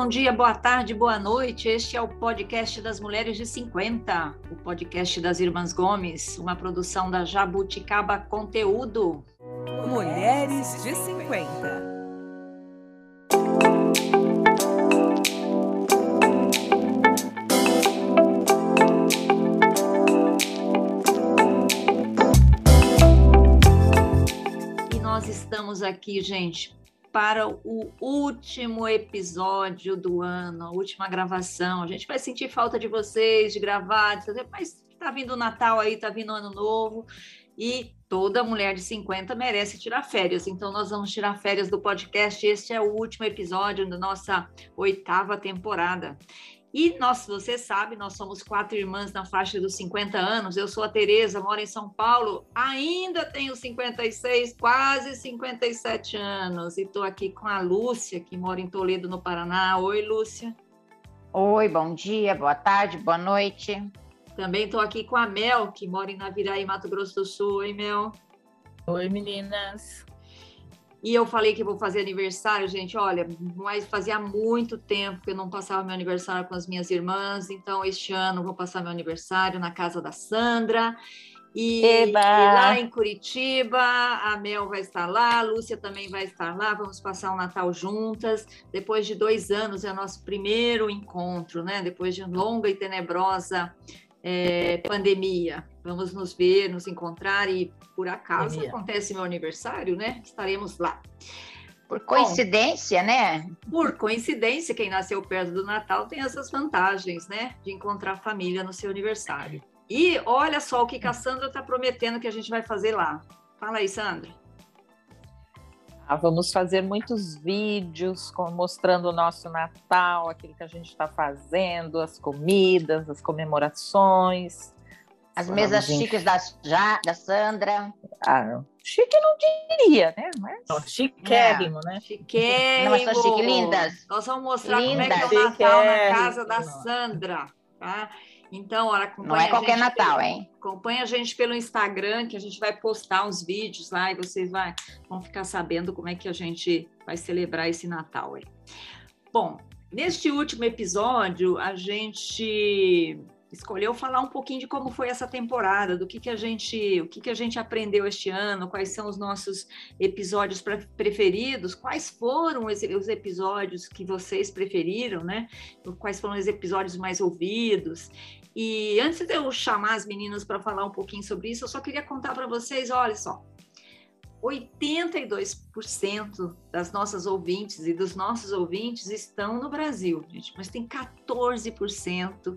bom dia, boa tarde, boa noite. Este é o podcast das Mulheres de 50, o podcast das Irmãs Gomes, uma produção da Jabuticaba Conteúdo. Mulheres de 50. E nós estamos aqui, gente, para o último episódio do ano, a última gravação. A gente vai sentir falta de vocês, de gravar, de fazer, mas tá vindo o Natal aí, tá vindo o Ano Novo, e toda mulher de 50 merece tirar férias. Então, nós vamos tirar férias do podcast. Este é o último episódio da nossa oitava temporada. E nós, você sabe, nós somos quatro irmãs na faixa dos 50 anos. Eu sou a Tereza, moro em São Paulo, ainda tenho 56, quase 57 anos. E estou aqui com a Lúcia, que mora em Toledo, no Paraná. Oi, Lúcia. Oi, bom dia, boa tarde, boa noite. Também estou aqui com a Mel, que mora em Naviraí, Mato Grosso do Sul. Oi, Mel. Oi, meninas. E eu falei que vou fazer aniversário, gente. Olha, mas fazia muito tempo que eu não passava meu aniversário com as minhas irmãs. Então, este ano vou passar meu aniversário na casa da Sandra. E, e, lá em Curitiba, a Mel vai estar lá, a Lúcia também vai estar lá. Vamos passar o Natal juntas. Depois de dois anos, é o nosso primeiro encontro, né? Depois de longa e tenebrosa é, pandemia. Vamos nos ver, nos encontrar e, por acaso, acontece meu aniversário, né? Estaremos lá. Por coincidência, Bom, né? Por coincidência, quem nasceu perto do Natal tem essas vantagens, né? De encontrar família no seu aniversário. E olha só o que a Sandra está prometendo que a gente vai fazer lá. Fala aí, Sandra. Ah, vamos fazer muitos vídeos com, mostrando o nosso Natal, aquilo que a gente está fazendo, as comidas, as comemorações. As mesas chiques da, já, da Sandra. Ah, chique não diria, né? Mas... Não, chiquérrimo, né? Chiquérrimo. Não, são chique, lindas. Nós vamos mostrar lindas. como é que é o Natal na casa da Sandra, tá? Então, olha, Não é qualquer Natal, pelo, hein? Acompanha a gente pelo Instagram, que a gente vai postar uns vídeos lá e vocês vai, vão ficar sabendo como é que a gente vai celebrar esse Natal aí. Bom, neste último episódio, a gente escolheu falar um pouquinho de como foi essa temporada, do que, que a gente, o que, que a gente aprendeu este ano, quais são os nossos episódios preferidos, quais foram os episódios que vocês preferiram, né? Quais foram os episódios mais ouvidos. E antes de eu chamar as meninas para falar um pouquinho sobre isso, eu só queria contar para vocês, olha só, 82% das nossas ouvintes e dos nossos ouvintes estão no Brasil, gente, mas tem 14%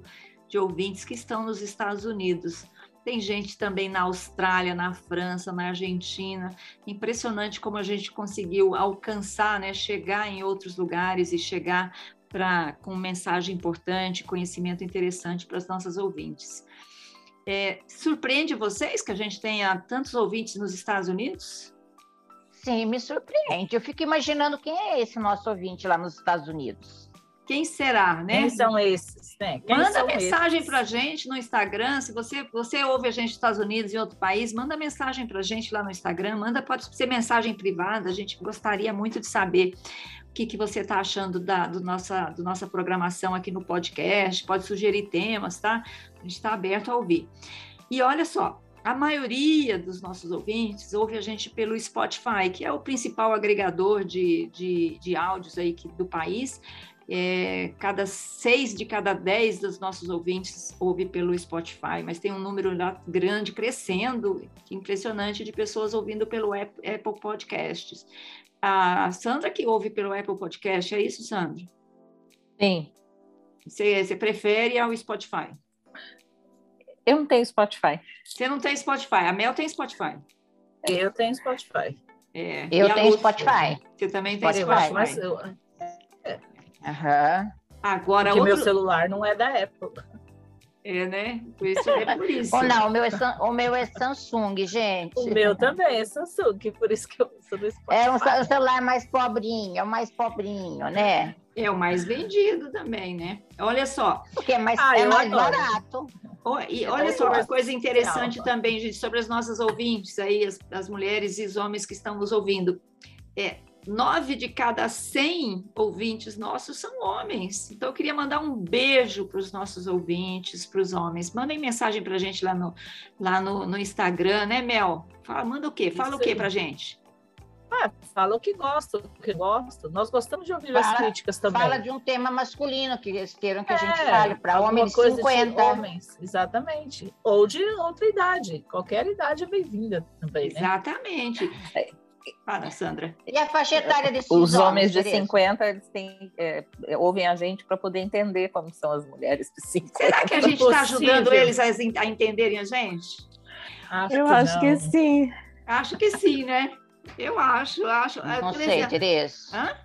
de ouvintes que estão nos Estados Unidos. Tem gente também na Austrália, na França, na Argentina. Impressionante como a gente conseguiu alcançar, né, chegar em outros lugares e chegar para com mensagem importante, conhecimento interessante para as nossas ouvintes. É, surpreende vocês que a gente tenha tantos ouvintes nos Estados Unidos? Sim, me surpreende. Eu fico imaginando quem é esse nosso ouvinte lá nos Estados Unidos. Quem será, né? Quem são esses? Né? Quem manda mensagem para a gente no Instagram. Se você, você ouve a gente nos Estados Unidos e outro país, manda mensagem para a gente lá no Instagram. Manda, pode ser mensagem privada. A gente gostaria muito de saber o que, que você está achando da do nossa, do nossa programação aqui no podcast. Pode sugerir temas, tá? A gente está aberto a ouvir. E olha só, a maioria dos nossos ouvintes ouve a gente pelo Spotify, que é o principal agregador de, de, de áudios aí que, do país. É, cada seis de cada dez dos nossos ouvintes ouve pelo Spotify, mas tem um número grande, crescendo, impressionante, de pessoas ouvindo pelo Apple Podcasts. A Sandra que ouve pelo Apple Podcast, é isso, Sandra? Sim. Você, você prefere ao Spotify? Eu não tenho Spotify. Você não tem Spotify. A Mel tem Spotify. Eu tenho Spotify. É. Eu tenho Spotify. Você também tem Spotify. Mas eu, Aham. Agora, Porque outro... meu celular não é da Apple. É, né? Por isso é por isso. Ou não, o meu, é, o meu é Samsung, gente. O meu também é Samsung, por isso que eu uso do Spotify. É um celular mais pobrinho, é o mais pobrinho, né? É o mais vendido também, né? Olha só. Porque é mais, ah, é mais barato. E olha só uma coisa interessante também, gente, sobre as nossas ouvintes aí, as, as mulheres e os homens que estão nos ouvindo. É, nove de cada cem ouvintes nossos são homens. Então, eu queria mandar um beijo para os nossos ouvintes, para os homens. Mandem mensagem para a gente lá, no, lá no, no, Instagram, né, Mel? Fala, manda o quê? Fala Isso o quê para a gente? Ah, fala o que gosta, o que gosta. Nós gostamos de ouvir fala, as críticas também. Fala de um tema masculino que eles queiram que é, a gente fale, para homens de 50. homens, exatamente. Ou de outra idade. Qualquer idade é bem-vinda também. Né? Exatamente. É, para, Sandra. E a faixa etária desses Os homens, de 50, eles têm, é, ouvem a gente para poder entender como são as mulheres de 50. Será que a gente está ajudando eles a, a, entenderem a gente? Acho Eu que acho não. que sim. Acho que sim, né? Eu acho, acho. Não sei, Tereza. Hã?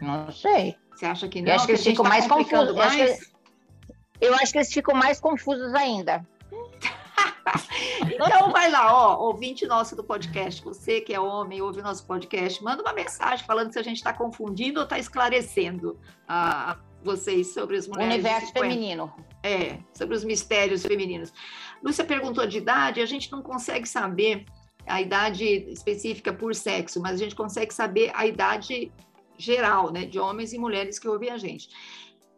Não sei. Você acha que não? Eu acho que, eles ficam tá mais confusos. Mais? Eu, acho que, eu acho que eles ficam mais confusos ainda. então vai lá, ó, ouvinte nosso do podcast, você que é homem, ouve o nosso podcast, manda uma mensagem falando se a gente está confundindo ou está esclarecendo a vocês sobre as mulheres. Universo feminino. É, sobre os mistérios femininos. Lúcia perguntou de idade, a gente não consegue saber a idade específica por sexo, mas a gente consegue saber a idade geral, né, de homens e mulheres que ouvem a gente.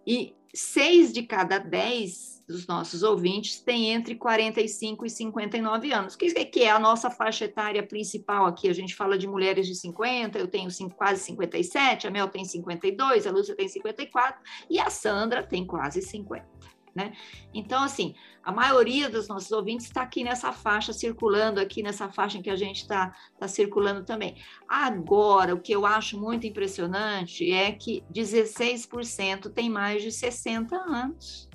E seis de cada dez dos nossos ouvintes têm entre 45 e 59 anos, que, que é a nossa faixa etária principal aqui. A gente fala de mulheres de 50, eu tenho quase 57, a Mel tem 52, a Lúcia tem 54 e a Sandra tem quase 50 né? Então, assim, a maioria dos nossos ouvintes está aqui nessa faixa, circulando aqui nessa faixa em que a gente está tá circulando também. Agora, o que eu acho muito impressionante é que 16% tem mais de 60 anos.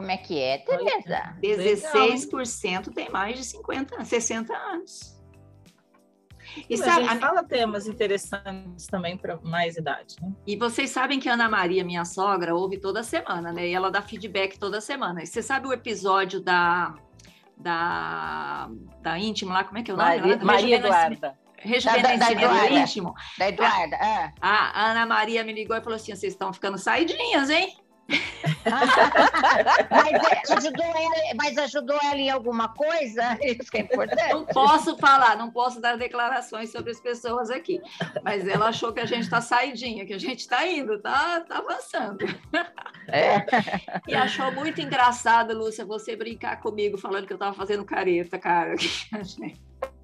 Como é que é, Tereza? 16% tem mais de 50, 60 anos. E sabe, a gente fala temas interessantes também para mais idade. Né? E vocês sabem que a Ana Maria, minha sogra, ouve toda semana, né? E ela dá feedback toda semana. E você sabe o episódio da da, da íntima lá, como é que é o nome? Maria, Maria Eduarda. Rejuvenescimento da, da, íntimo. Da Eduarda, é. A, a Ana Maria me ligou e falou assim: vocês estão ficando saidinhas, hein? Mas, ajudou ela, mas ajudou ela em alguma coisa? Isso que é importante. Não posso falar, não posso dar declarações sobre as pessoas aqui. Mas ela achou que a gente está saidinha, que a gente está indo, está tá avançando. É. E achou muito engraçado, Lúcia, você brincar comigo falando que eu estava fazendo careta, cara.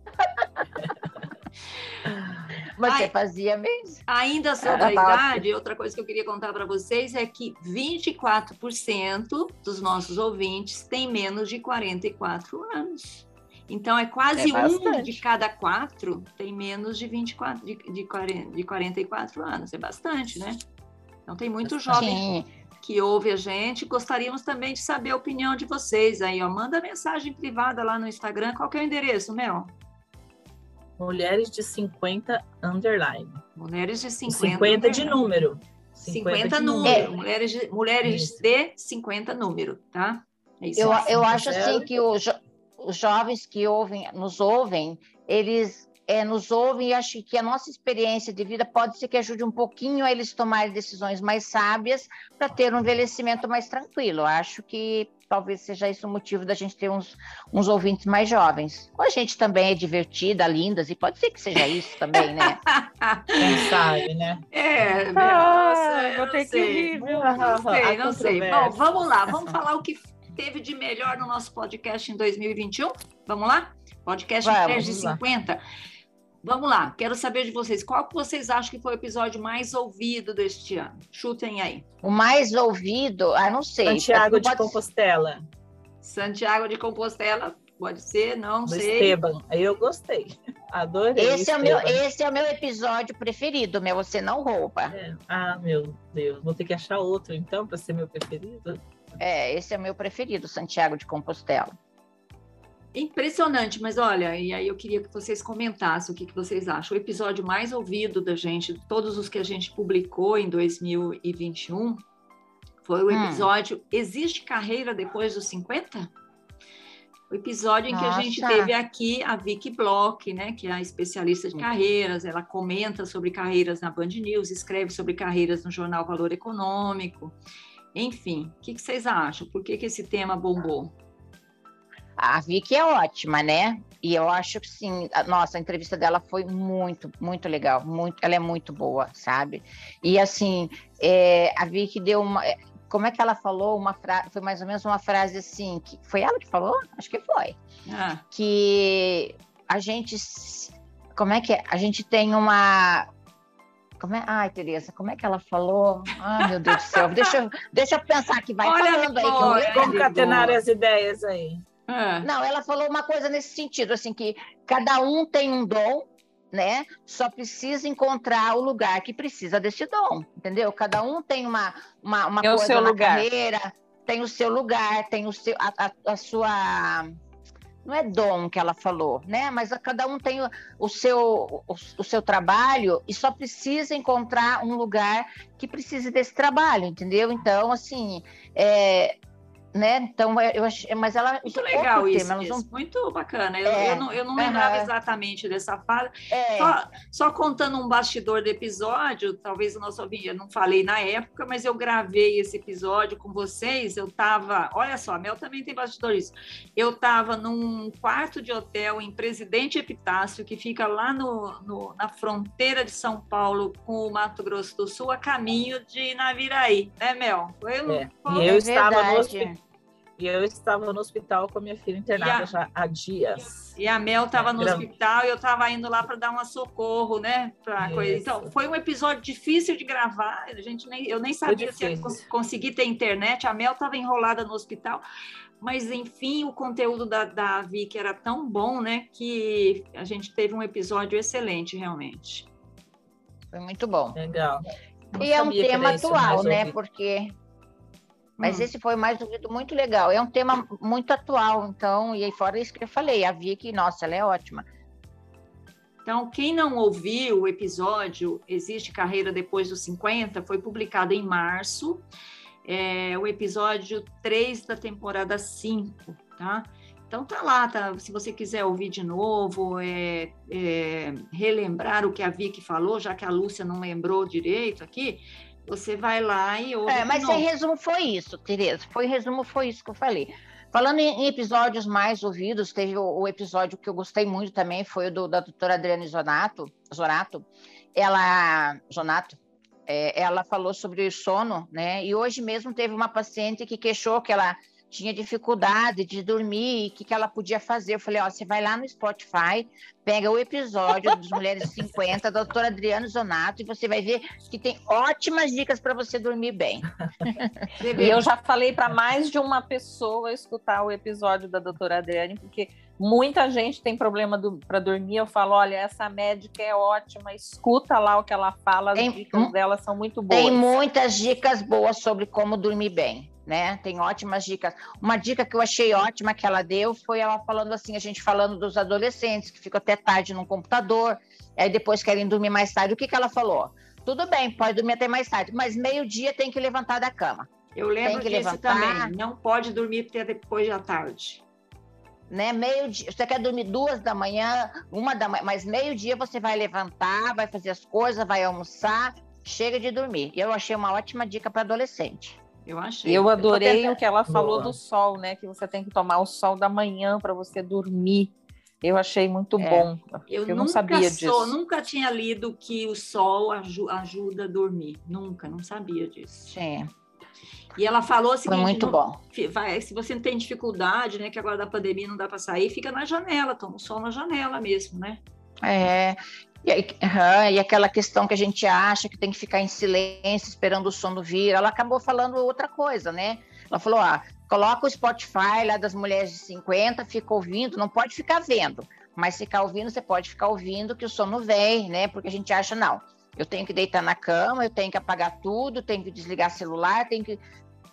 Mas Ai, você fazia mesmo? Ainda sobre a idade, outra coisa que eu queria contar para vocês é que 24% dos nossos ouvintes têm menos de 44 anos. Então, é quase é um de cada quatro tem menos de 24, de, de, 40, de 44 anos. É bastante, né? Então, tem muito jovem que ouve a gente. Gostaríamos também de saber a opinião de vocês aí, ó. Manda mensagem privada lá no Instagram. Qual que é o endereço, Mel? Mulheres de 50 underline. Mulheres de 50. 50 de número. 50, 50 número. É. Mulheres, de, mulheres de 50 número, tá? É isso eu, eu acho assim que os, os jovens que ouvem, nos ouvem, eles é, nos ouvem e acho que a nossa experiência de vida pode ser que ajude um pouquinho a eles tomarem decisões mais sábias para ter um envelhecimento mais tranquilo. acho que talvez seja isso o motivo da gente ter uns, uns ouvintes mais jovens. A gente também é divertida, lindas, e pode ser que seja isso também, né? Quem sabe, né? É, nossa, vou ter que rir, viu? Não sei, não sei. Bom, vamos lá, vamos falar o que teve de melhor no nosso podcast em 2021? Vamos lá? Podcast vamos, de 50. Lá. Vamos lá, quero saber de vocês. Qual que vocês acham que foi o episódio mais ouvido deste ano? Chutem aí. O mais ouvido? Ah, não sei. Santiago de Compostela. Santiago de Compostela, pode ser, não Do sei. Esteban, eu gostei. Adorei. Esse é, o meu, esse é o meu episódio preferido, meu Você Não Rouba. É. Ah, meu Deus, vou ter que achar outro então para ser meu preferido. É, esse é o meu preferido, Santiago de Compostela. Impressionante, mas olha, e aí eu queria que vocês comentassem o que, que vocês acham. O episódio mais ouvido da gente, de todos os que a gente publicou em 2021, foi o hum. episódio hum. Existe carreira depois dos 50? O episódio em que Nossa. a gente teve aqui a Vicky Bloch, né, que é a especialista de carreiras, ela comenta sobre carreiras na Band News, escreve sobre carreiras no jornal Valor Econômico. Enfim, o que, que vocês acham? Por que, que esse tema bombou? A Vicky é ótima, né? E eu acho que sim, a, nossa, a entrevista dela foi muito, muito legal, muito, ela é muito boa, sabe? E assim, é, a Vicky deu uma, é, como é que ela falou uma frase, foi mais ou menos uma frase assim, que foi ela que falou? Acho que foi. Ah. Que a gente, como é que é? A gente tem uma, como é? Ai, Tereza, como é que ela falou? Ai, meu Deus do céu. Deixa eu, deixa eu pensar que vai Olha falando aí. Que concatenar as ideias aí. É. Não, ela falou uma coisa nesse sentido, assim, que cada um tem um dom, né? Só precisa encontrar o lugar que precisa desse dom, entendeu? Cada um tem uma, uma, uma coisa na lugar. carreira, tem o seu lugar, tem o seu, a, a, a sua não é dom que ela falou, né? Mas cada um tem o, o seu, o, o, seu trabalho e só precisa encontrar um lugar que precise desse trabalho, entendeu? Então, assim, é, né? Então, eu achei, mas ela. Muito legal isso, tema, isso. muito bacana. Eu, é, eu não, eu não lembrava exatamente dessa fala. É. Só, só, contando um bastidor do episódio, talvez o nosso ouvinte, eu não falei na época, mas eu gravei esse episódio com vocês. Eu estava, olha só, a Mel também tem bastidor isso. Eu estava num quarto de hotel em Presidente Epitácio, que fica lá no, no, na fronteira de São Paulo com o Mato Grosso do Sul, a caminho de Naviraí, né, Mel? Foi, é. foi... E eu estava no hospital e eu estava no hospital com a minha filha internada a, já há dias. E a Mel estava no hospital e eu estava indo lá para dar um socorro, né? Pra coisa. Então, foi um episódio difícil de gravar. A gente nem, eu nem sabia se ia conseguir ter internet. A Mel estava enrolada no hospital. Mas, enfim, o conteúdo da, da Vicky era tão bom, né? Que a gente teve um episódio excelente, realmente. Foi muito bom. Legal. Não e é um tema atual, né? Porque mas hum. esse foi mais um vídeo muito legal. É um tema muito atual, então, e aí fora isso que eu falei, a Vicky, nossa, ela é ótima. Então, quem não ouviu o episódio Existe Carreira Depois dos 50, foi publicado em março, é, o episódio 3 da temporada 5, tá? Então tá lá, tá? Se você quiser ouvir de novo, é, é, relembrar o que a Vicky falou, já que a Lúcia não lembrou direito aqui, você vai lá e ouve. É, mas em resumo foi isso, Tereza. Foi em resumo foi isso que eu falei. Falando em, episódios mais ouvidos, teve o, o, episódio que eu gostei muito também, foi o do, da doutora Adriane Zonato, Zonato. Ela, Zonato, é, ela falou sobre o sono, né? E hoje mesmo teve uma paciente que queixou que ela tinha dificuldade de dormir, o que, que ela podia fazer. Eu falei, ó, você vai lá no Spotify, pega o episódio dos Mulheres 50, da doutora Adriana Zonato, e você vai ver que tem ótimas dicas para você dormir bem. e eu já falei para mais de uma pessoa escutar o episódio da doutora Adriane, porque muita gente tem problema para dormir. Eu falo, olha, essa médica é ótima, escuta lá o que ela fala, as tem, dicas dela são muito boas. Tem muitas dicas boas sobre como dormir bem né? Tem ótimas dicas. Uma dica que eu achei ótima que ela deu foi ela falando assim, a gente falando dos adolescentes que ficam até tarde no computador, aí depois querem dormir mais tarde. O que, que ela falou? Tudo bem, pode dormir até mais tarde, mas meio-dia tem que levantar da cama. Eu lembro disso levantar, também. Não pode dormir até depois da tarde. Né, meio dia, você quer dormir duas da manhã, uma da manhã, mas meio dia você vai levantar, vai fazer as coisas, vai almoçar, chega de dormir. Eu achei uma ótima dica para adolescente. Eu achei. Eu adorei eu o que ela falou Boa. do sol, né? Que você tem que tomar o sol da manhã para você dormir. Eu achei muito é. bom. Eu, eu não sabia sou, disso. Nunca tinha lido que o sol ajuda a dormir. Nunca, não sabia disso. Sim. E ela falou assim: Foi muito bom. Vai, se você não tem dificuldade, né? Que agora da pandemia não dá para sair, fica na janela, toma o sol na janela mesmo, né? É, e, aí, uhum, e aquela questão que a gente acha que tem que ficar em silêncio esperando o sono vir, ela acabou falando outra coisa, né? Ela falou: ah, coloca o Spotify lá das mulheres de 50, fica ouvindo, não pode ficar vendo, mas ficar ouvindo, você pode ficar ouvindo que o sono vem, né? Porque a gente acha, não, eu tenho que deitar na cama, eu tenho que apagar tudo, tenho que desligar celular, tenho que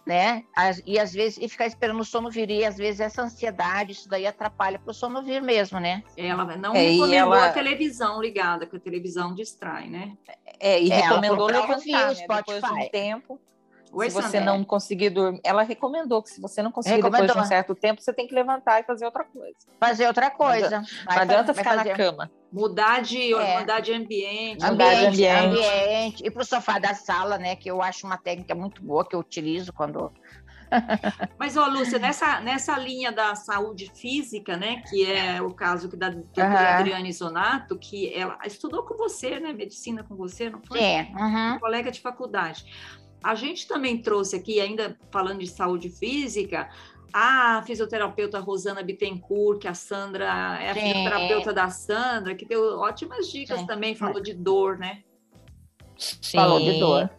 né? E às vezes e ficar esperando o sono vir, e às vezes essa ansiedade, isso daí atrapalha para o sono vir mesmo, né? Ela não é, recomendou ela... a televisão ligada, porque a televisão distrai, né? É, e é, recomendou levantar, né? depois de um tempo. Oi, se você não conseguir dormir, ela recomendou que se você não conseguir depois de um certo tempo, você tem que levantar e fazer outra coisa. Fazer outra coisa. Não adianta ficar fazer. na cama. Mudar de, é. mudar de ambiente. Ambiente, ambiente. ambiente. E para o sofá da sala, né? Que eu acho uma técnica muito boa que eu utilizo quando Mas, ó, Lúcia, nessa, nessa linha da saúde física, né, que é o caso que da doutora uhum. Adriane Zonato, que ela estudou com você, né, medicina com você, não foi? É, uhum. colega de faculdade. A gente também trouxe aqui, ainda falando de saúde física, a fisioterapeuta Rosana Bittencourt, que a Sandra é a Sim. fisioterapeuta da Sandra, que deu ótimas dicas Sim. também, falou de dor, né? Sim. Falou de dor.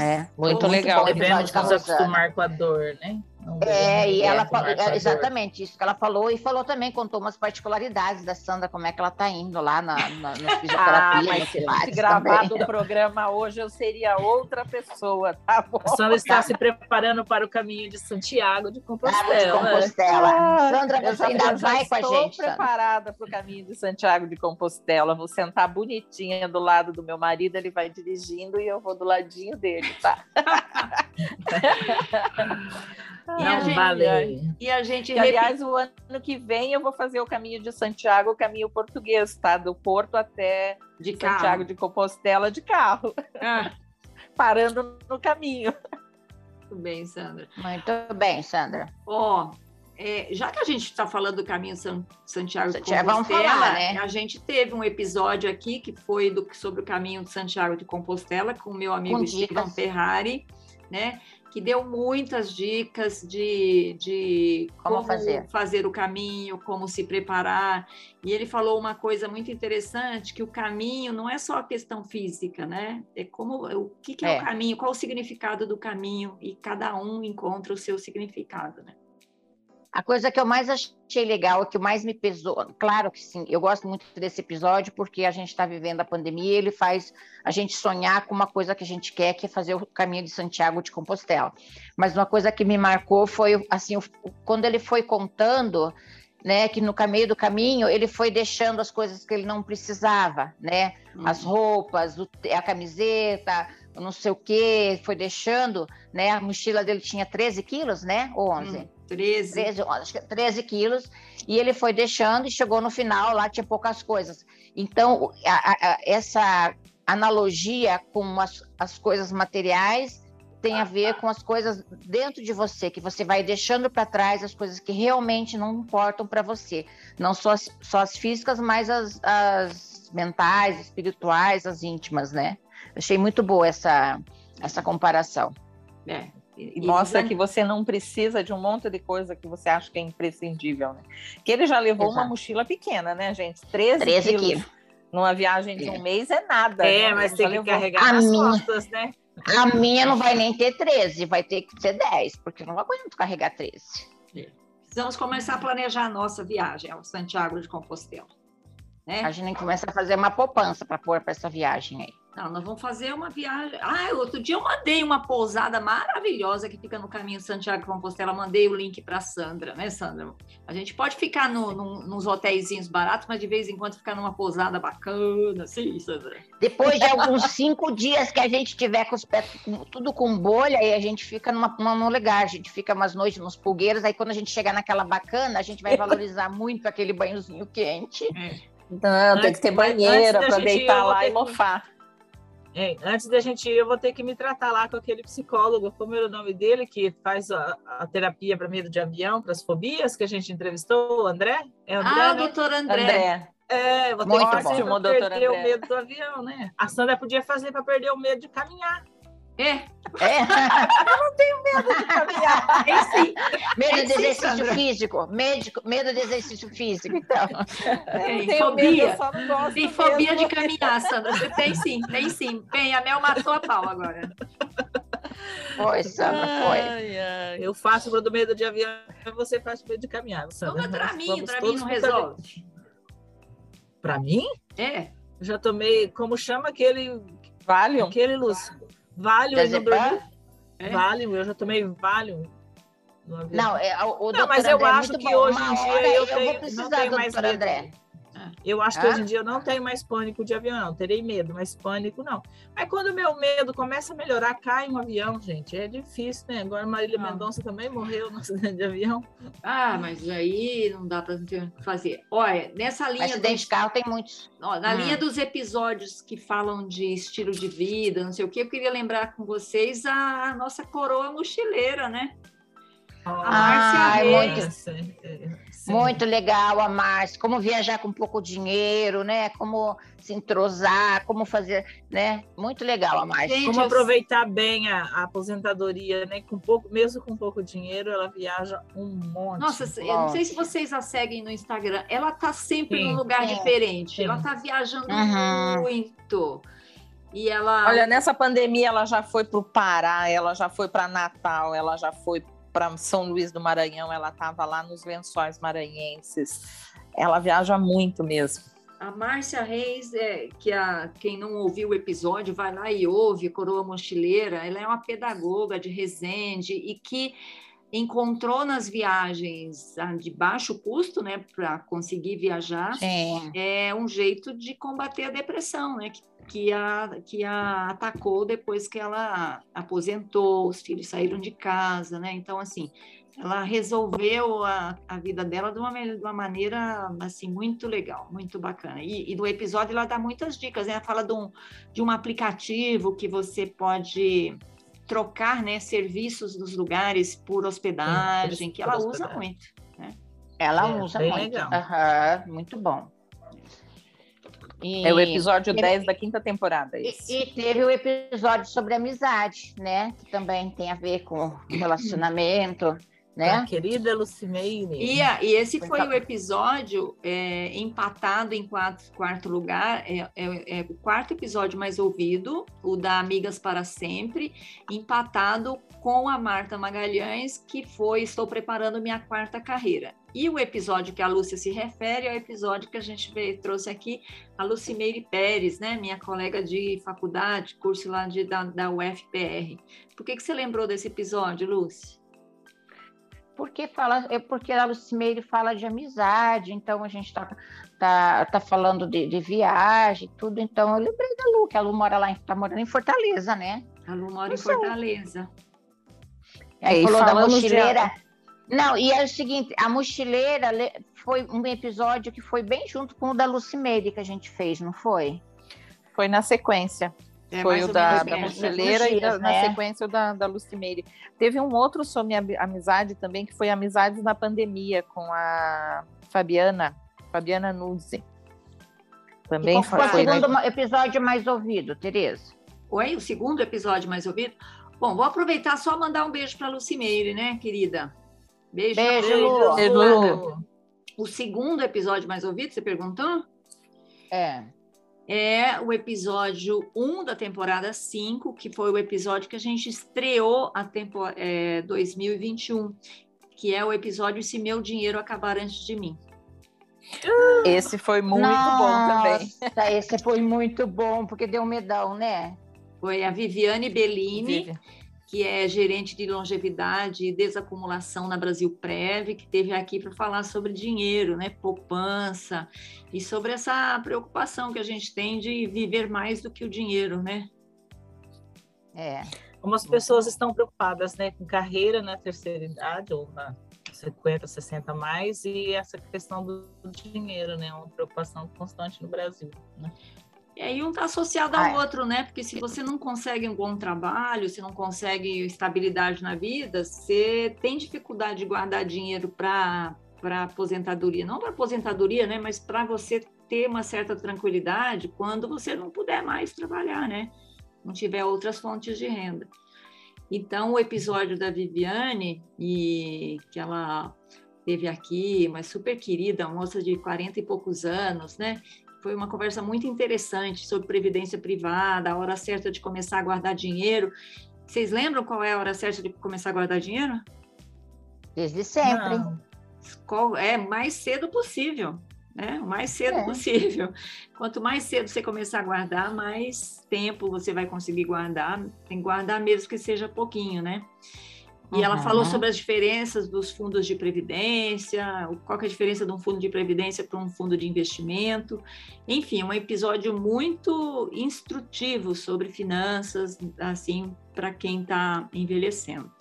É, muito, muito legal. Devemos nos acostumar com a dor, né? É, e ela falou, exatamente isso que ela falou, e falou também, contou umas particularidades da Sandra, como é que ela está indo lá na, na, na fisioterapia, ah, se gravado o programa hoje, eu seria outra pessoa, tá bom? A Sandra está se preparando para o caminho de Santiago de Compostela. de Compostela. Ah, Sandra, você ainda vai com a gente. Estou preparada para o caminho de Santiago de Compostela, vou sentar bonitinha do lado do meu marido, ele vai dirigindo e eu vou do ladinho dele, tá? E não gente, vale. E a gente. E, aliás, o ano que vem eu vou fazer o caminho de Santiago, o caminho português, tá? Do Porto até de Santiago carro. de Compostela de carro. Ah. Parando no caminho. Muito bem, Sandra. Muito bem, Sandra. Ó, oh, é, já que a gente está falando do caminho San, Santiago de Compostela, vamos falar, né? a gente teve um episódio aqui que foi do, sobre o caminho de Santiago de Compostela com o meu amigo Stephen Ferrari, né? Que deu muitas dicas de, de como, como fazer. fazer o caminho, como se preparar. E ele falou uma coisa muito interessante, que o caminho não é só a questão física, né? É como o que, que é. é o caminho, qual o significado do caminho, e cada um encontra o seu significado, né? A coisa que eu mais achei legal, que mais me pesou, claro que sim, eu gosto muito desse episódio porque a gente está vivendo a pandemia, ele faz a gente sonhar com uma coisa que a gente quer, que é fazer o caminho de Santiago de Compostela. Mas uma coisa que me marcou foi assim, quando ele foi contando, né, que no meio do caminho ele foi deixando as coisas que ele não precisava, né, uhum. as roupas, a camiseta, não sei o que, foi deixando, né, a mochila dele tinha 13 quilos, né, ou 11? Uhum. 13. 13, acho que 13 quilos, e ele foi deixando e chegou no final, lá tinha poucas coisas. Então, a, a, essa analogia com as, as coisas materiais tem a ver com as coisas dentro de você, que você vai deixando para trás as coisas que realmente não importam para você. Não só as, só as físicas, mas as, as mentais, espirituais, as íntimas, né? Achei muito boa essa, essa comparação. É, e, mostra que você não precisa de um monte de coisa que você acha que é imprescindível, né? Que ele já levou Exato. uma mochila pequena, né, gente? 13, 13 quilos. quilos. Numa viagem de um é. mês é nada. É, né? mas tem que carregar a nas minha, costas, né? A minha não vai nem ter 13, vai ter que ser 10, porque não vai aguento carregar 13. É. Precisamos começar a planejar a nossa viagem ao Santiago de Compostela. Né? A gente começa a fazer uma poupança para pôr para essa viagem aí. Não, nós vamos fazer uma viagem. Ah, outro dia eu mandei uma pousada maravilhosa que fica no caminho Santiago Compostela. Mandei o link para Sandra, né, Sandra? A gente pode ficar no, no, nos hotéisinhos baratos, mas de vez em quando ficar numa pousada bacana, sim, Sandra. Depois de alguns cinco dias que a gente tiver com os pés tudo com bolha, aí a gente fica numa, numa lugar, a gente fica umas noites nos pulgueiros, aí quando a gente chegar naquela bacana, a gente vai valorizar muito aquele banhozinho quente. É. Não, tem que ter banheira para deitar lá e mofar. É, antes da gente ir, eu vou ter que me tratar lá com aquele psicólogo, como era o nome dele, que faz a, a terapia para medo de avião, para as fobias, que a gente entrevistou, o André? É André ah, né? doutor André. André. É, vou ter Muito que fazer para perder André. o medo do avião, né? A Sandra podia fazer para perder o medo de caminhar. É. é. eu não tenho medo de caminhar. É sim. Medo é de exercício sim, físico. Médico, medo de exercício físico, então. Tem, tem fobia. Medo, tem fobia mesmo. de caminhar, Sandra. Você tem sim, tem sim. Bem, a Mel matou a pau agora. Foi, Sandra, foi. Ai, ai. Eu faço o do medo de avião, você faz medo de caminhar, Sandra. Toma pra mim, pra mim não resolve. Pra mim? É. Já tomei, como chama aquele... Valium? Aquele, Lúcio. Valium, não dormi. É? Valium, eu já tomei Valium. Não, é, o, não mas eu é acho que bom. hoje em dia eu, tenho, eu vou precisar não tenho mais André. Eu acho que hoje em dia eu não tenho mais pânico de avião, não. Terei medo, mas pânico não. Mas quando o meu medo começa a melhorar, cai um avião, gente. É difícil, né? Agora Marília não. Mendonça também morreu no acidente de avião. Ah, mas aí não dá para fazer. Olha, nessa linha. Mas acidente de carro tem muitos. Ó, na hum. linha dos episódios que falam de estilo de vida, não sei o que, eu queria lembrar com vocês a nossa coroa mochileira, né? A Márcia ah, Reis. É muito... Sim. Muito legal a Márcia, como viajar com pouco dinheiro, né? Como se entrosar, como fazer, né? Muito legal a Márcia. Gente, como eu... aproveitar bem a, a, aposentadoria, né? Com pouco, mesmo com pouco dinheiro, ela viaja um monte. Nossa, eu não sei se vocês a seguem no Instagram. Ela tá sempre sim, num lugar sim, diferente. Sim. Ela tá viajando uhum. muito. E ela. Olha, nessa pandemia ela já foi para o Pará, ela já foi para Natal, ela já foi para São Luís do Maranhão, ela estava lá nos lençóis maranhenses. Ela viaja muito mesmo. A Márcia Reis, é, que a, quem não ouviu o episódio, vai lá e ouve Coroa Mochileira. Ela é uma pedagoga de Resende e que encontrou nas viagens ah, de baixo custo, né, para conseguir viajar, Sim. é um jeito de combater a depressão, né, que que a, que a atacou depois que ela aposentou, os filhos saíram de casa, né? Então, assim, ela resolveu a, a vida dela de uma, de uma maneira, assim, muito legal, muito bacana. E, e no episódio ela dá muitas dicas, né? Ela fala de um, de um aplicativo que você pode trocar, né, serviços dos lugares por hospedagem, que ela usa muito, né? Ela é, usa muito. Uhum, muito bom. E, é o episódio 10 da quinta temporada. E, e, teve o episódio sobre amizade, né? Que também tem a ver com relacionamento. Né? A querida Lucimeire. E, e esse foi o episódio é, empatado em quarto, quarto lugar, é, é, é, o quarto episódio mais ouvido, o da Amigas para Sempre, empatado com a Marta Magalhães, que foi Estou Preparando Minha Quarta Carreira. E o episódio que a Lúcia se refere é o episódio que a gente veio, trouxe aqui, a Lucimeire Pérez, né, minha colega de faculdade, curso lá de, da, da UFPR. Por que, que você lembrou desse episódio, Lúcia? Porque, fala, é porque a Lucimeire fala de amizade, então a gente está tá, tá falando de, de, viagem, tudo, então eu lembrei da Lu, que a Lu mora lá, está morando em Fortaleza, né? A Lu mora em Fortaleza. Aí falou da mochileira. De não, e é o seguinte, a mochileira foi um episódio que foi bem junto com o da Lucimeire que a gente fez, não foi? Foi na sequência. É, foi o da, da mochileira e da, né? na sequência o da, da Lucimeire. Teve um outro sobre amizade também, que foi Amizades na Pandemia, com a Fabiana, Fabiana Nuzzi. Também e qual foi, foi o segundo na... episódio mais ouvido, Tereza? Oi, o segundo episódio mais ouvido? Bom, vou aproveitar só mandar um beijo para a Lucimeire, né, querida? Beijo, beijo. Beijo, Lu. O segundo episódio mais ouvido, você perguntou? É. É o episódio 1 da temporada 5, que foi o episódio que a gente estreou a tempo, é, 2021, que é o episódio Se Meu Dinheiro Acabar Antes de Mim. Esse foi muito Nossa, bom também. Esse foi muito bom, porque deu medão, né? Foi a Viviane Bellini. Vivi que é gerente de longevidade e desacumulação na Brasil Prev, que teve aqui para falar sobre dinheiro, né, poupança e sobre essa preocupação que a gente tem de viver mais do que o dinheiro, né? É. Como as pessoas estão preocupadas, né, com carreira na terceira idade ou na 50, 60 mais e essa questão do dinheiro, né, uma preocupação constante no Brasil, né? E aí um está associado ao outro, né? Porque se você não consegue um bom trabalho, se não consegue estabilidade na vida, você tem dificuldade de guardar dinheiro para para aposentadoria, não para aposentadoria, né? Mas para você ter uma certa tranquilidade quando você não puder mais trabalhar, né? Não tiver outras fontes de renda. Então, o episódio da Viviane, e que ela teve aqui, uma super querida, moça de 40 e poucos anos, né? Foi uma conversa muito interessante sobre previdência privada, a hora certa de começar a guardar dinheiro. Vocês lembram qual é a hora certa de começar a guardar dinheiro? Desde sempre. Qual é mais cedo possível, né? O mais cedo é. possível. Quanto mais cedo você começar a guardar, mais tempo você vai conseguir guardar. Tem que guardar mesmo que seja pouquinho, né? E uhum. ela falou sobre as diferenças dos fundos de previdência, qual é a diferença de um fundo de previdência para um fundo de investimento. Enfim, um episódio muito instrutivo sobre finanças, assim, para quem está envelhecendo.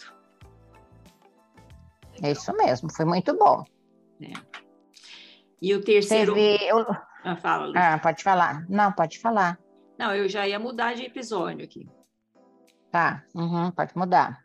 É isso mesmo, foi muito bom. É. E o terceiro. Teve... Eu... Ah, fala, Ah, pode falar. Não, pode falar. Não, eu já ia mudar de episódio aqui. Tá, uhum, pode mudar.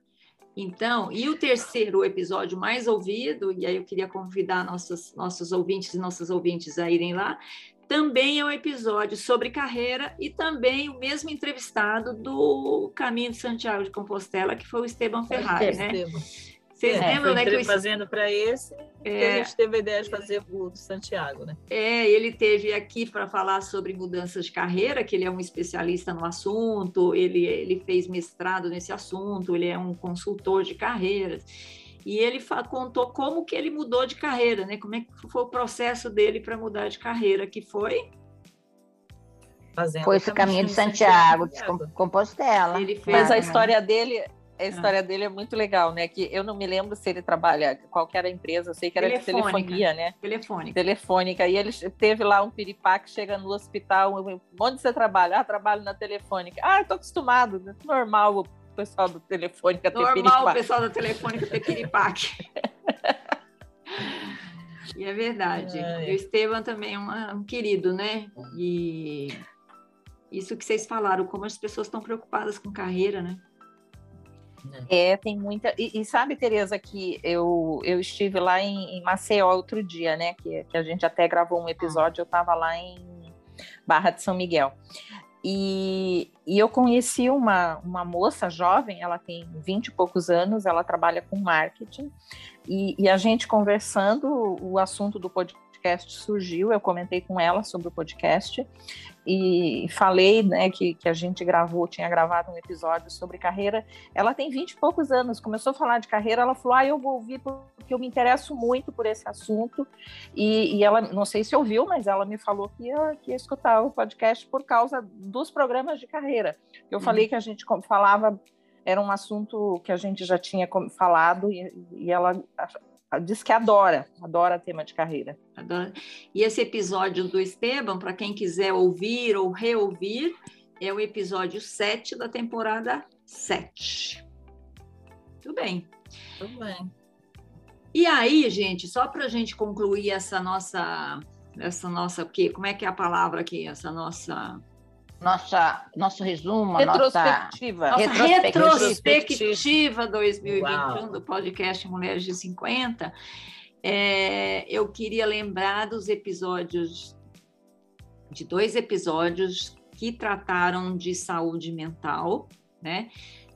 Então, e o terceiro episódio mais ouvido, e aí eu queria convidar nossos, nossos ouvintes e nossas ouvintes a irem lá, também é um episódio sobre carreira e também o mesmo entrevistado do Caminho de Santiago de Compostela, que foi o Esteban Ferrari, né? Esteban. Vocês é, lembram, né? Que fazendo para esse, é, que a gente teve a ideia de fazer o do Santiago, né? É, ele teve aqui para falar sobre mudanças de carreira, que ele é um especialista no assunto, ele, ele fez mestrado nesse assunto, ele é um consultor de carreiras. E ele contou como que ele mudou de carreira, né? Como é que foi o processo dele para mudar de carreira, que foi Fazendo foi esse caminho de Santiago, de Compostela. Ele fez, Mas a história dele a história ah. dele é muito legal, né? Que eu não me lembro se ele trabalha, qual era a empresa, eu sei que era de telefonia, né? Telefônica. Telefônica. E ele teve lá um piripá que chega no hospital, onde você trabalha? Ah, trabalho na telefônica. Ah, estou acostumado, né? normal o pessoal do telefônica ter piripá. Normal o pessoal da telefônica ter piripaque. e é verdade. É, é. O Estevam também é um, um querido, né? E isso que vocês falaram, como as pessoas estão preocupadas com carreira, né? É, tem muita. E, e, sabe, Tereza, que eu, eu estive lá em, em, Maceió outro dia, né? Que, que a gente até gravou um episódio, eu estava lá em Barra de São Miguel. E, e, eu conheci uma, uma moça jovem, ela tem 20 e poucos anos, ela trabalha com marketing, e, e a gente conversando, o assunto do podcast surgiu, eu comentei com ela sobre o podcast, e falei né, que, que a gente gravou, tinha gravado um episódio sobre carreira. Ela tem 20 e poucos anos, começou a falar de carreira, ela falou: Ah, eu vou ouvir porque eu me interesso muito por esse assunto. E, e ela, não sei se ouviu, mas ela me falou que ia, que ia escutar o podcast por causa dos programas de carreira. Eu uhum. falei que a gente falava, era um assunto que a gente já tinha falado, e, e ela diz que adora, adora tema de carreira. Adora. E esse episódio do Esteban, para quem quiser ouvir ou reouvir, é o episódio 7 da temporada 7. Tudo bem. Tudo bem. E aí, gente, só para a gente concluir essa nossa, essa nossa, que, como é que é a palavra aqui, essa nossa nossa, nosso resumo, retrospectiva. Nossa, nossa retrospectiva 2021 Uau. do podcast Mulheres de 50. É, eu queria lembrar dos episódios, de dois episódios que trataram de saúde mental, né?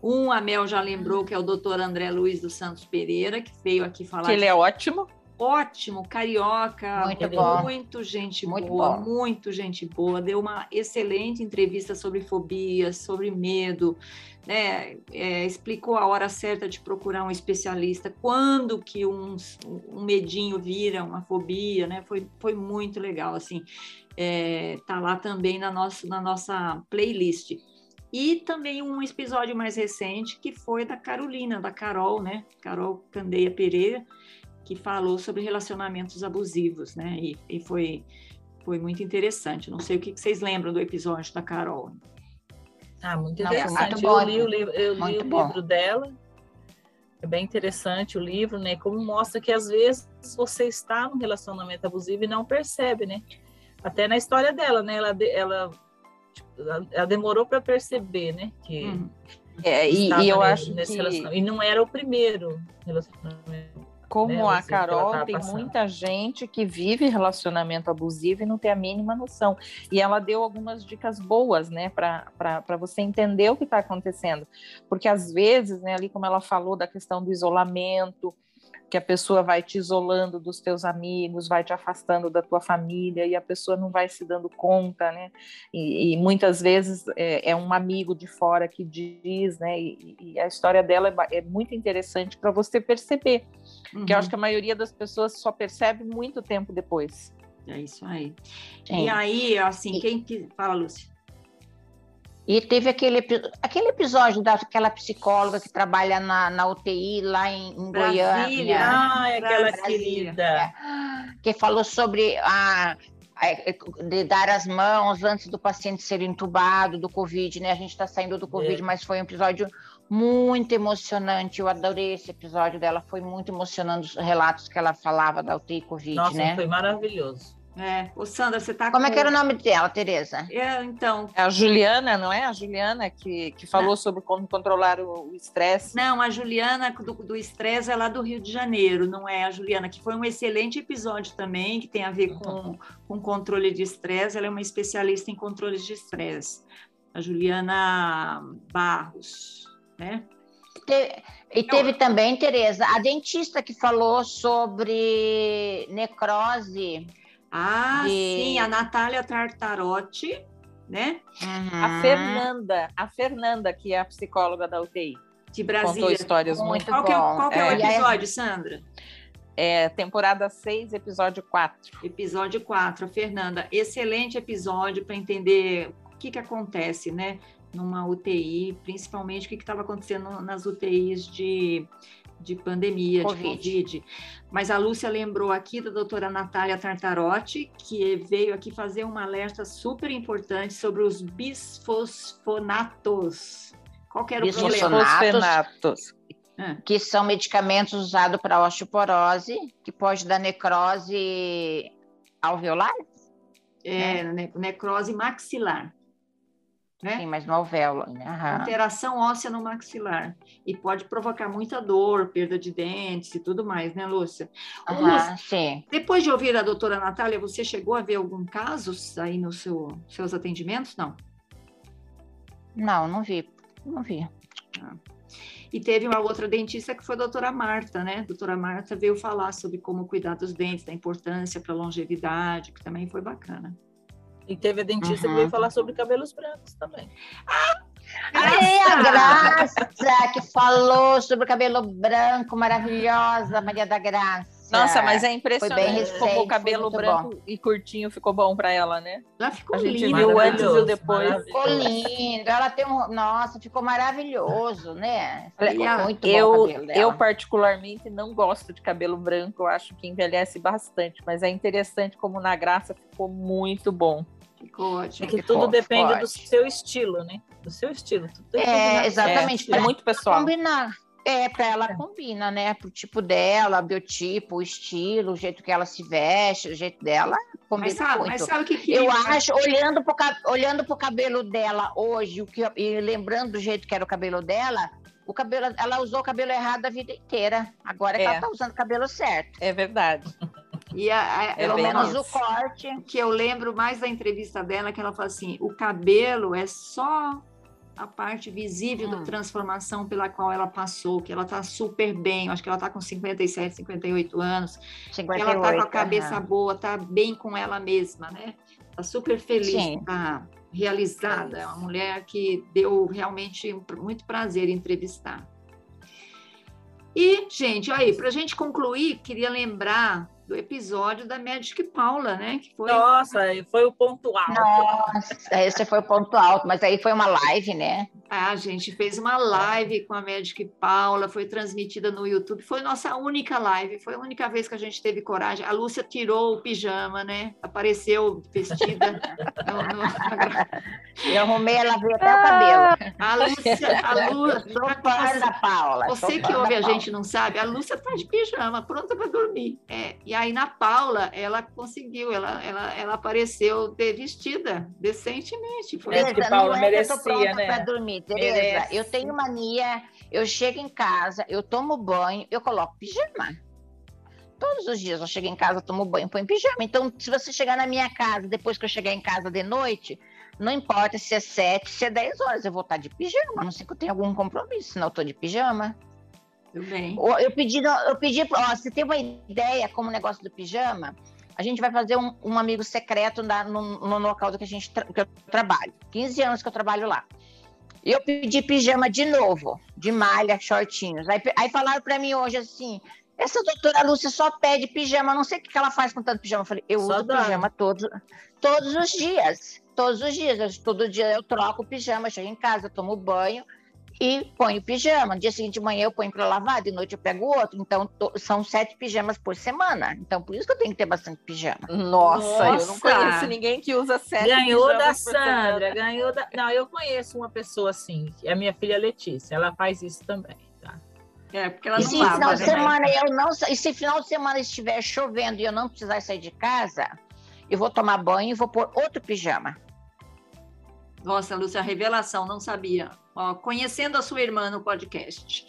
Um, a Mel já lembrou, que é o doutor André Luiz dos Santos Pereira, que veio aqui falar. Que ele é ótimo ótimo, carioca, muito, bom. muito gente muito boa, bom. muito gente boa. Deu uma excelente entrevista sobre fobias, sobre medo, né? É, explicou a hora certa de procurar um especialista, quando que um, um medinho vira uma fobia, né? Foi, foi muito legal, assim. É, tá lá também na nossa, na nossa playlist. E também um episódio mais recente que foi da Carolina, da Carol, né? Carol Candeia Pereira, que falou sobre relacionamentos abusivos, né? E, e foi, foi muito interessante. Não sei o que, vocês lembram do episódio da Carol. Ah, muito interessante. Não, eu li o, livro, eu li o livro dela. É bem interessante o livro, né? Como mostra que às vezes você está num relacionamento abusivo e não percebe, né? Até na história dela, né? Ela, ela, tipo, ela demorou para perceber, né? Que hum. é, e, e eu acho que... E não era o primeiro relacionamento como né? a Carol, tem muita gente que vive relacionamento abusivo e não tem a mínima noção. E ela deu algumas dicas boas, né, para você entender o que está acontecendo. Porque às vezes, né, ali como ela falou da questão do isolamento, que a pessoa vai te isolando dos teus amigos, vai te afastando da tua família e a pessoa não vai se dando conta, né? E, e muitas vezes é, é, um amigo de fora que diz, né? E, e a história dela é, é muito interessante para você perceber, uhum. que eu acho que a maioria das pessoas só percebe muito tempo depois. É isso aí. E aí, assim, quem que fala, Lúcia? E teve aquele, aquele episódio daquela psicóloga que trabalha na, na UTI lá em, em Goiânia. Ah, é aquela Brasília. querida. É, que falou sobre a, de dar as mãos antes do paciente ser entubado do Covid, né? A gente está saindo do Covid, é. mas foi um episódio muito emocionante. Eu adorei esse episódio dela, foi muito emocionante os relatos que ela falava da UTI Covid, Nossa, né? foi maravilhoso. É, o Sandra, você tá Como com... é que era o nome dela, Tereza? É, então. É a Juliana, não é? A Juliana que, que falou não. sobre como controlar o estresse. Não, a Juliana do estresse é lá do Rio de Janeiro, não é a Juliana, que foi um excelente episódio também, que tem a ver com, com controle de estresse. Ela é uma especialista em controle de estresse. A Juliana Barros né? e teve também, Tereza, a dentista que falou sobre necrose. Ah, de... sim, a Natália Tartarotti, né? Uhum. A Fernanda, a Fernanda, que é a psicóloga da UTI. De Brasília. Contou histórias muito, muito qual, que é, qual que é, o episódio, Sandra? É, temporada 6, episódio 4. Episódio 4, Fernanda. Excelente episódio para entender o que, que acontece, né? numa UTI, principalmente o que estava acontecendo nas UTIs de, de pandemia, COVID. de Covid. Mas a Lúcia lembrou aqui da doutora Natália Tartarotti, que veio aqui fazer um alerta super importante sobre os bisfosfonatos. Qual era o? Bisfosfonatos. Ah. Que são medicamentos usados para osteoporose, que pode dar necrose alveolar? É, né? necrose maxilar né? Sim, mas no alvéolo. Né? Alteração óssea no maxilar. E pode provocar muita dor, perda de dentes e tudo mais, né, Lúcia? Uhum, Lúcia sim. Depois de ouvir a doutora Natália, você chegou a ver algum caso aí nos seu, seus atendimentos? Não? Não, não vi. Não vi. Ah. E teve uma outra dentista que foi a doutora Marta, né? A doutora Marta veio falar sobre como cuidar dos dentes, da importância para a longevidade, que também foi bacana. E teve a dentista uhum. que veio falar sobre cabelos brancos também. Ah! É a Graça que falou sobre o cabelo branco, maravilhosa, Maria da Graça. Nossa, mas é impressionante recente, como o cabelo branco bom. e curtinho ficou bom para ela, né? Ela ficou a gente lindo, viu antes e depois. Ficou lindo. Ela tem um, nossa, ficou maravilhoso, né? Ficou muito eu, bom o cabelo dela. Eu particularmente não gosto de cabelo branco, eu acho que envelhece bastante, mas é interessante como na graça ficou muito bom. Ficou ótimo. É que tudo depende do seu estilo, né? Do seu estilo. é, exatamente. É, é muito pessoal. Combinar. É, para ela é. combina, né? Pro tipo dela, biotipo, o estilo, o jeito que ela se veste, o jeito dela, combina mas sabe, muito. Mas sabe o que, que eu acho, olhando pro, olhando pro cabelo dela hoje, o que, e lembrando do jeito que era o cabelo dela, o cabelo, ela usou o cabelo errado a vida inteira. Agora é. que ela tá usando o cabelo certo. É verdade. E a, a, é pelo menos o corte. Que eu lembro mais da entrevista dela, que ela fala assim: o cabelo é só a parte visível hum. da transformação pela qual ela passou, que ela tá super bem, acho que ela tá com 57, 58 anos, 58, que ela tá com a cabeça uhum. boa, tá bem com ela mesma, né? Tá super feliz, Sim. tá realizada, é uma mulher que deu realmente muito prazer entrevistar. E, gente, aí, para a gente concluir, queria lembrar do episódio da Magic Paula, né? Que foi... Nossa, foi o ponto alto. Nossa, esse foi o ponto alto, mas aí foi uma live, né? Ah, a gente fez uma live com a Magic Paula, foi transmitida no YouTube, foi nossa única live, foi a única vez que a gente teve coragem. A Lúcia tirou o pijama, né? Apareceu vestida. no, no... Eu arrumei, ela veio até o cabelo. A Lúcia, a Lúcia. Sou fã da Paula. Você que ouve a gente não sabe, a Lúcia tá de pijama, pronta para dormir. É, e aí na Paula, ela conseguiu, ela, ela, ela apareceu de vestida decentemente. Foi Tereza, que Paula é merecia, que eu tô né? Para dormir, Tereza. Merece. Eu tenho mania, eu chego em casa, eu tomo banho, eu coloco pijama. Todos os dias eu chego em casa, tomo banho, põe pijama. Então, se você chegar na minha casa, depois que eu chegar em casa de noite, não importa se é sete, se é dez horas, eu vou estar de pijama. A não sei que eu tenha algum compromisso, senão eu tô de pijama. Tudo bem. Eu pedi, eu pedi, ó, você tem uma ideia como o negócio do pijama? A gente vai fazer um, um amigo secreto na, no, no, local do que a gente que eu trabalho. 15 anos que eu trabalho lá. E eu pedi pijama de novo, de malha, shortinhos. Aí, aí falaram para mim hoje assim: Essa doutora Lúcia só pede pijama, não sei o que ela faz com tanto pijama. Eu falei, eu só uso dá. pijama todos, todos os dias. Todos os dias. todo dia eu troco o pijama, chego em casa, tomo banho e ponho pijama. No dia seguinte de manhã eu ponho para lavar, de noite eu pego outro. Então, to, são sete pijamas por semana. Então, por isso que eu tenho que ter bastante pijama. Nossa, Nossa. eu não conheço ninguém que usa sete ganhou pijamas da Sandra, ganhou da... Não, eu conheço uma pessoa assim, é a minha filha Letícia. Ela faz isso também. É, porque ela e não se lava, final de né? semana eu não e se final de semana estiver chovendo e eu não precisar sair de casa, eu vou tomar banho e vou pôr outro pijama. Nossa, Lúcia, revelação, não sabia. Ó, conhecendo a sua irmã no podcast.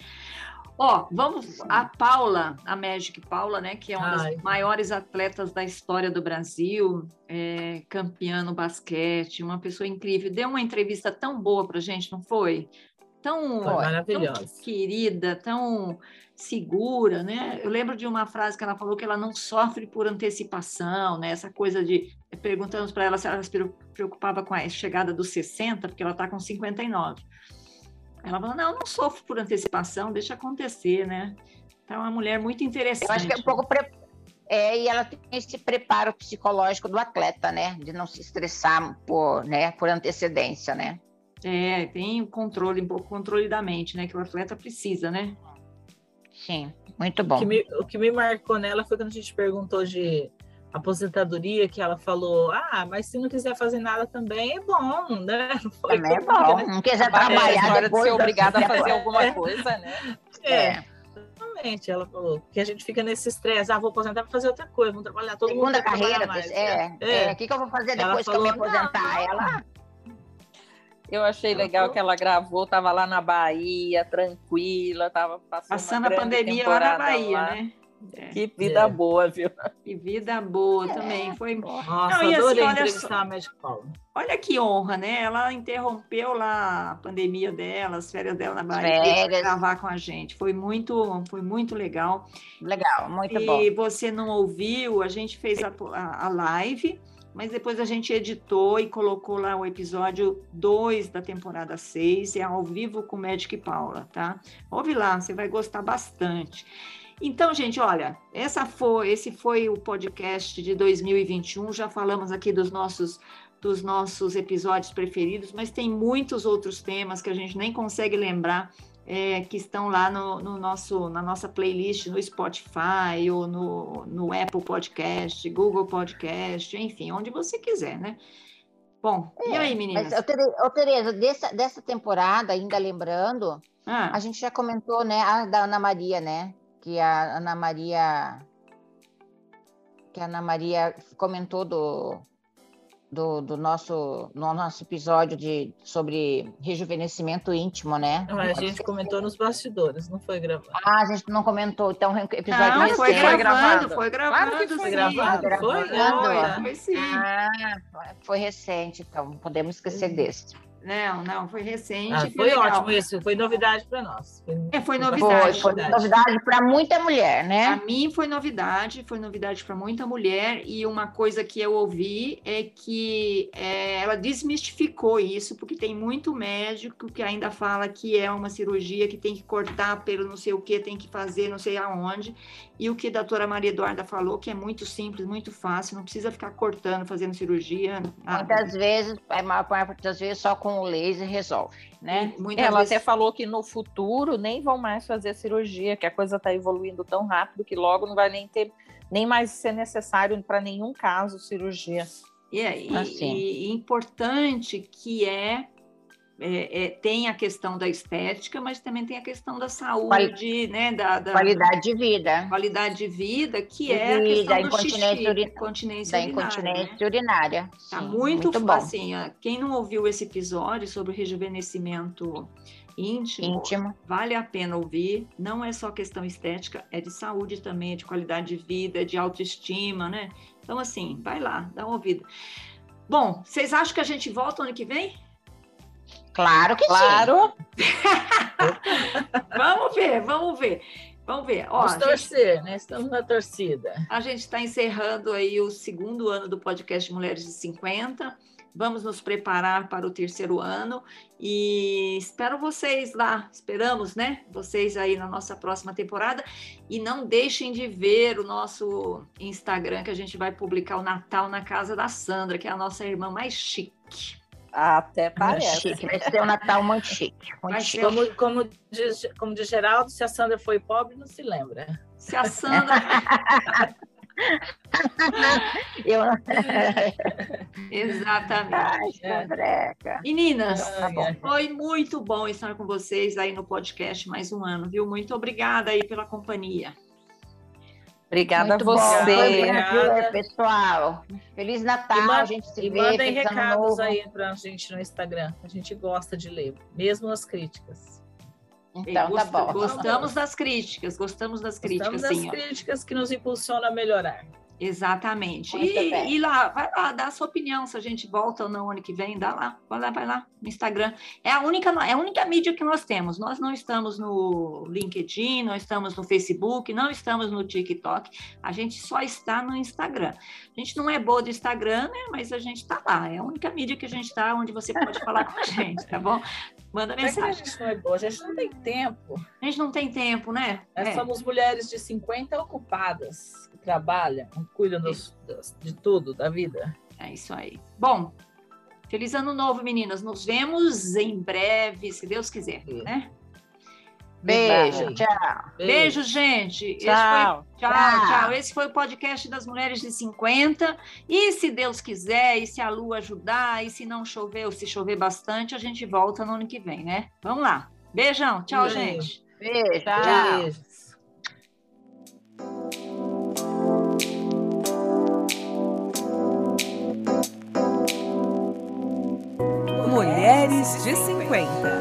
Ó, vamos a Paula, a Magic Paula, né, que é uma Ai. das maiores atletas da história do Brasil, é, campeã no basquete, uma pessoa incrível. Deu uma entrevista tão boa pra gente, não foi? Tão, tão querida, tão segura, né? Eu lembro de uma frase que ela falou que ela não sofre por antecipação, né? Essa coisa de perguntamos para ela se ela se preocupava com a chegada dos 60, porque ela está com 59. Ela falou: "Não, não sofro por antecipação, deixa acontecer, né?" Então é uma mulher muito interessante. Eu acho que é um pouco pre... é, e ela tem esse preparo psicológico do atleta, né? De não se estressar por, né, por antecedência, né? É, tem o controle, um pouco controle da mente, né? Que o atleta precisa, né? Sim, muito bom. O que, me, o que me marcou nela foi quando a gente perguntou de aposentadoria, que ela falou, ah, mas se não quiser fazer nada também é bom, né? Não foi também é bom, né? não quiser trabalhar é, depois de ser obrigada a fazer alguma coisa, né? É. é. Exatamente, ela falou que a gente fica nesse estresse, ah, vou aposentar para fazer outra coisa, vou trabalhar todo Segunda mundo. Segunda carreira, mais, é, é. é. O que, que eu vou fazer depois falou, que eu me aposentar? Não, ela eu achei legal que ela gravou, estava lá na Bahia, tranquila, estava passando, passando a pandemia lá na Bahia, lá. né? É. Que vida é. boa, viu? Que vida boa é. também. Foi. Nossa, Não, e assim, olha só, a Magic Olha que honra, né? Ela interrompeu lá a pandemia dela, as férias dela na Bahia, para gravar com a gente. Foi muito, foi muito legal. Legal, muito e bom. E você não ouviu? A gente fez a, a, a live mas depois a gente editou e colocou lá o episódio 2 da temporada 6, é ao vivo com Magic Paula, tá? Ouve lá, você vai gostar bastante. Então, gente, olha, essa foi, esse foi o podcast de 2021. Já falamos aqui dos nossos dos nossos episódios preferidos, mas tem muitos outros temas que a gente nem consegue lembrar é, que estão lá no, no, nosso, na nossa playlist no Spotify ou no, no Apple Podcast, Google Podcast, enfim, onde você quiser, né? Bom, é, e aí, meninas? Mas, Tereza, dessa, dessa temporada, ainda lembrando, ah. a gente já comentou, né, a da Ana Maria, né? Que a Ana Maria. Que a Ana Maria comentou do, do, do nosso, no nosso episódio de, sobre rejuvenescimento íntimo, né? Não, a gente comentou nos bastidores, não foi gravado. Ah, a gente não comentou, então episódio não, foi, foi gravado, foi gravado, claro foi gravado, foi, foi, foi, sim. Ah, foi recente, então podemos esquecer desse. Não, não, foi recente. Ah, foi, ótimo isso, foi novidade para nós. Foi, é, foi novidade. Foi, foi novidade para muita mulher, né? Para mim foi novidade, foi novidade para muita mulher. E uma coisa que eu ouvi é que é, ela desmistificou isso, porque tem muito médico que ainda fala que é uma cirurgia que tem que cortar pelo não sei o que, tem que fazer não sei aonde. E o que a doutora Maria Eduarda falou, que é muito simples, muito fácil, não precisa ficar cortando, fazendo cirurgia. Muitas vezes, a maior parte das vezes, só com o laser resolve, né? Muitas Ela vezes... até falou que no futuro nem vão mais fazer cirurgia, que a coisa está evoluindo tão rápido que logo não vai nem ter nem mais ser necessário para nenhum caso cirurgia. E, é, assim. e, e importante que é é, é, tem a questão da estética, mas também tem a questão da saúde, né? Da, da, qualidade de vida. Qualidade de vida, que de é a questão da incontinência, uri... incontinência da urinária. Incontinência né? urinária. Tá muito, muito bom. assim, quem não ouviu esse episódio sobre rejuvenescimento íntimo, íntimo, vale a pena ouvir. Não é só questão estética, é de saúde também, é de qualidade de vida, de autoestima, né? Então, assim, vai lá, dá uma ouvida. Bom, vocês acham que a gente volta ano que vem? Claro que claro. sim. vamos ver, vamos ver. Vamos ver. Ó, vamos torcer, gente, né? Estamos na torcida. A gente está encerrando aí o segundo ano do podcast Mulheres de 50. Vamos nos preparar para o terceiro ano e espero vocês lá. Esperamos, né? Vocês aí na nossa próxima temporada. E não deixem de ver o nosso Instagram, que a gente vai publicar o Natal na casa da Sandra, que é a nossa irmã mais chique. Até parece. Chique, vai ser um Natal muito chique. Muito chique. Como, como, diz, como diz Geraldo, se a Sandra foi pobre, não se lembra. Se a Sandra. Eu... Exatamente. Ai, Meninas, tá foi muito bom estar com vocês aí no podcast mais um ano, viu? Muito obrigada aí pela companhia. Obrigada Muito a você. Obrigada. pessoal. Feliz Natal, e a gente se e vê. Mandem recados aí para a gente no Instagram. A gente gosta de ler, mesmo as críticas. Então, tá bom. Gostamos das críticas, gostamos das críticas. Gostamos das sim, críticas que nos impulsionam a melhorar. Exatamente. E, e, lá, vai lá, dá a sua opinião se a gente volta ou não ano que vem, dá lá, vai lá, vai lá no Instagram. É a única, é a única mídia que nós temos. Nós não estamos no LinkedIn, não estamos no Facebook, não estamos no TikTok. A gente só está no Instagram. A gente não é boa do Instagram, né? Mas a gente está lá. É a única mídia que a gente está onde você pode falar com a gente, tá bom? Manda mensagem. a gente não é boa, a gente não tem tempo. A gente não tem tempo, né? Nós é. somos mulheres de 50 ocupadas trabalham, cuidam dos, de tudo da vida. É isso aí. Bom, feliz ano novo, meninas. Nos vemos em breve, se Deus quiser, né? Beijo, tchau. Beijo, gente. Tchau. Foi, tchau, tchau, tchau. Esse foi o podcast das Mulheres de 50. E se Deus quiser, e se a lua ajudar, e se não chover, ou se chover bastante, a gente volta no ano que vem, né? Vamos lá. Beijão. Tchau, Beijo. gente. Beijo. Tchau. Beijo. Mulheres de 50.